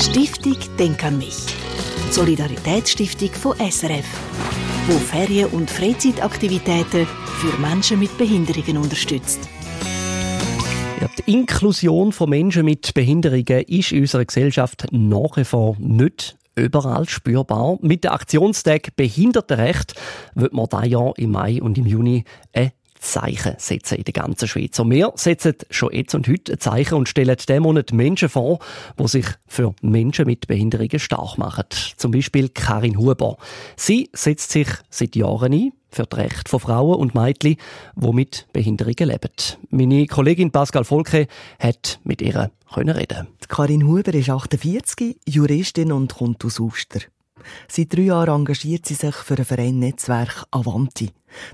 Stiftung Denk an mich. Solidaritätsstiftung von SRF, wo Ferien- und Freizeitaktivitäten für Menschen mit Behinderungen unterstützt. Ja, die Inklusion von Menschen mit Behinderungen ist in unserer Gesellschaft nach wie vor nicht überall spürbar. Mit dem Aktionstag Behindertenrecht wird man da Jahr im Mai und im Juni ein Zeichen setzen in der ganzen Schweiz. Und wir setzen schon jetzt und heute ein Zeichen und stellen diesen Monat Menschen vor, die sich für Menschen mit Behinderungen stark machen. Zum Beispiel Karin Huber. Sie setzt sich seit Jahren ein für die Rechte von Frauen und Mädchen, die mit Behinderungen leben. Meine Kollegin Pascal Volke hat mit ihr reden. Karin Huber ist 48, Juristin und kommt aus Uster. Seit drei Jahren engagiert sie sich für ein Verein Netzwerk Avanti.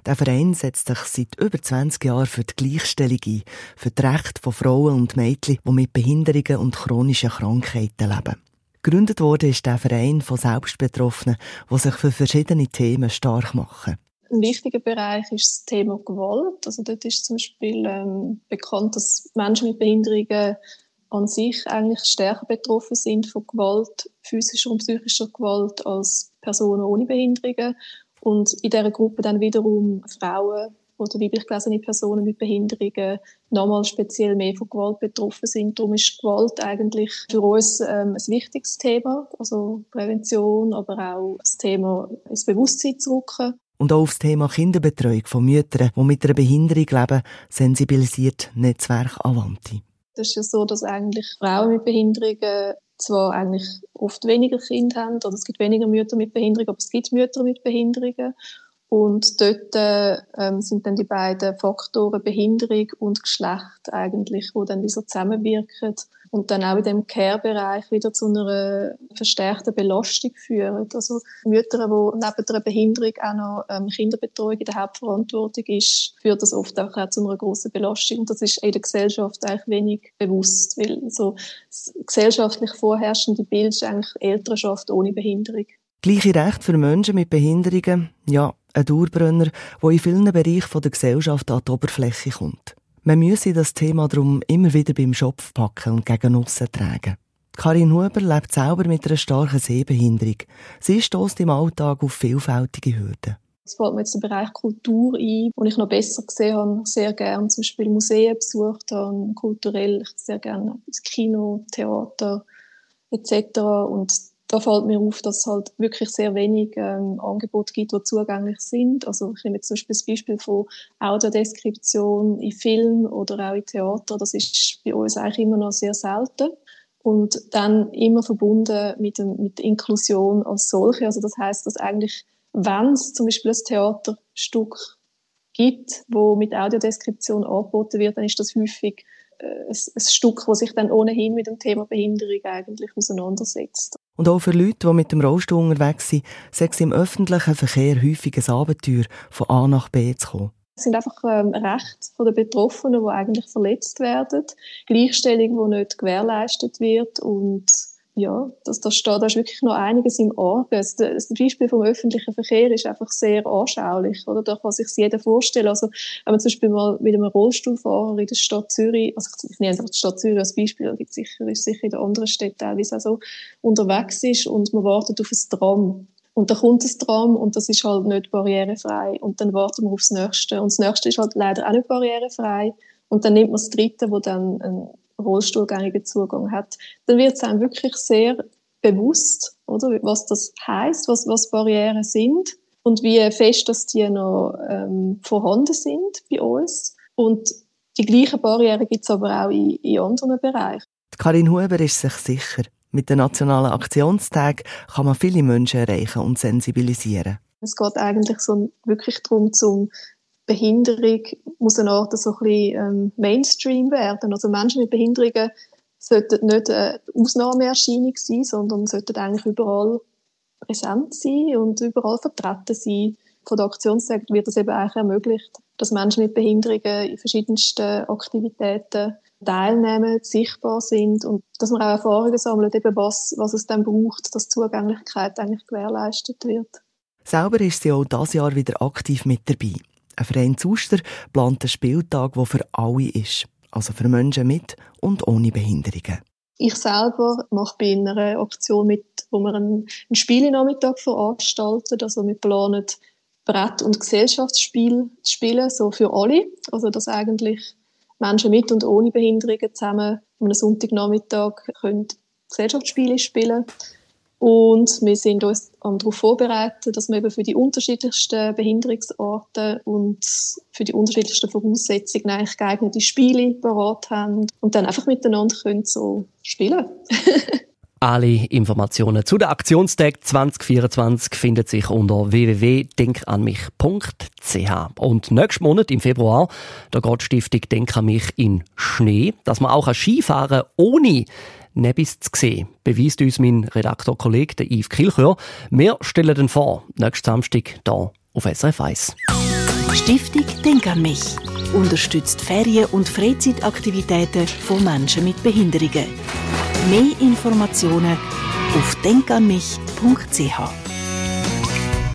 Der Verein setzt sich seit über 20 Jahren für die Gleichstellung ein, für die Rechte von Frauen und Mädchen, die mit Behinderungen und chronischen Krankheiten leben. Gegründet wurde ist der Verein von Selbstbetroffenen, die sich für verschiedene Themen stark machen. Ein wichtiger Bereich ist das Thema Gewalt. Also dort ist zum Beispiel ähm, bekannt, dass Menschen mit Behinderungen an sich eigentlich stärker betroffen sind von Gewalt, physischer und psychischer Gewalt als Personen ohne Behinderungen. Und in dieser Gruppe dann wiederum Frauen oder weiblich gelesene Personen mit Behinderungen nochmal speziell mehr von Gewalt betroffen sind. Darum ist Gewalt eigentlich für uns ähm, ein wichtiges Thema, also Prävention, aber auch das Thema ins Bewusstsein zu rücken. Und auch auf das Thema Kinderbetreuung von Müttern, die mit einer Behinderung leben, sensibilisiert Netzwerk Avanti. Das ist ja so, dass eigentlich Frauen mit Behinderungen zwar eigentlich oft weniger Kinder haben oder es gibt weniger Mütter mit Behinderungen, aber es gibt Mütter mit Behinderungen. Und dort ähm, sind dann die beiden Faktoren Behinderung und Geschlecht eigentlich, wo dann wie so zusammenwirken und dann auch in dem Care-Bereich wieder zu einer verstärkten Belastung führen. Also Mütter, die neben der Behinderung auch noch ähm, Kinderbetreuung in der Hauptverantwortung ist, führt das oft auch, auch zu einer grossen Belastung. Und das ist in der Gesellschaft eigentlich wenig bewusst, weil so das gesellschaftlich vorherrschende Bild ist eigentlich Elternschaft ohne Behinderung. Gleiche Rechte für Menschen mit Behinderungen, ja, ein Dauerbrenner, der in vielen Bereichen der Gesellschaft an die Oberfläche kommt. Man müsse das Thema darum immer wieder beim Schopf packen und gegen aussen tragen. Karin Huber lebt selber mit einer starken Sehbehinderung. Sie stößt im Alltag auf vielfältige Hürden. Es fällt mir jetzt der Bereich Kultur ein, wo ich noch besser gesehen habe, sehr gerne zum Beispiel Museen besucht habe, kulturell, sehr gerne ins Kino, Theater etc. Und da fällt mir auf, dass es halt wirklich sehr wenig ähm, Angebote gibt, die zugänglich sind. Also ich nehme jetzt zum Beispiel das Beispiel von Audiodeskription in Film oder auch in Theater. Das ist bei uns eigentlich immer noch sehr selten. Und dann immer verbunden mit, dem, mit der Inklusion als solche. Also das heißt, dass eigentlich, wenn es zum Beispiel ein Theaterstück gibt, wo mit Audiodeskription angeboten wird, dann ist das häufig äh, ein, Stück, das sich dann ohnehin mit dem Thema Behinderung eigentlich auseinandersetzt. Und auch für Leute, die mit dem Rollstuhl unterwegs sind, sei es im öffentlichen Verkehr häufig ein Abenteuer, von A nach B zu kommen. Es sind einfach ähm, Rechte der Betroffenen, die eigentlich verletzt werden. Gleichstellung, die nicht gewährleistet wird und ja, das, das steht, da ist wirklich noch einiges im Argen. Das, Beispiel vom öffentlichen Verkehr ist einfach sehr anschaulich, oder? Da kann sich jeder vorstellen. Also, wenn man zum Beispiel mal mit einem Rollstuhlfahrer in der Stadt Zürich, also ich nehme einfach die Stadt Zürich als Beispiel, da gibt sicher, ist sicher in den anderen Städten teilweise auch so, unterwegs ist und man wartet auf ein Tram. Und dann kommt das Tram und das ist halt nicht barrierefrei. Und dann warten wir aufs Nächste. Und das Nächste ist halt leider auch nicht barrierefrei. Und dann nimmt man das Dritte, wo dann ein rollstuhlgängigen Zugang hat, dann wird es einem wirklich sehr bewusst, oder, was das heißt, was, was Barrieren sind und wie fest, dass die noch ähm, vorhanden sind bei uns. Und die gleichen Barrieren gibt es aber auch in, in anderen Bereichen. Karin Huber ist sich sicher, mit den nationalen Aktionstag kann man viele Menschen erreichen und sensibilisieren. Es geht eigentlich so wirklich darum, zum Behinderung muss eine Art so ein bisschen ähm, Mainstream werden. Also Menschen mit Behinderungen sollten nicht eine Ausnahmeerscheinung sein, sondern sollten eigentlich überall präsent sein und überall vertreten sein. Von der Aktionstag wird das eben eigentlich ermöglicht, dass Menschen mit Behinderungen in verschiedensten Aktivitäten teilnehmen, sichtbar sind und dass man auch Erfahrungen sammelt, eben was, was es dann braucht, dass Zugänglichkeit eigentlich gewährleistet wird. Selber ist sie auch dieses Jahr wieder aktiv mit dabei. Ein Verein Zuster plant einen Spieltag, der für alle ist. Also für Menschen mit und ohne Behinderungen. Ich selber mache bei einer Aktion mit, wo wir einen, einen Spielenachmittag veranstalten. Also wir planen Brett- und Gesellschaftsspiel zu spielen, so für alle. Also dass eigentlich Menschen mit und ohne Behinderungen zusammen einem Sonntagnachmittag können Gesellschaftsspiele spielen und wir sind uns darauf vorbereitet, dass wir eben für die unterschiedlichsten Behinderungsarten und für die unterschiedlichsten Voraussetzungen eigentlich geeignete Spiele parat haben und dann einfach miteinander können so spielen Alle Informationen zu der Aktionstag 2024 finden sich unter www.denkanmich.ch. Und nächsten Monat im Februar, da geht die Stiftung Denk an mich in Schnee, dass man auch Skifahren ohne Nebis zu sehen, beweist uns mein Redaktor-Kollege Yves Kilchör. Wir stellen den vor, nächsten Samstag hier auf SRF 1. Stiftung Denk an mich unterstützt Ferien- und Freizeitaktivitäten von Menschen mit Behinderungen. Mehr Informationen auf denkanmich.ch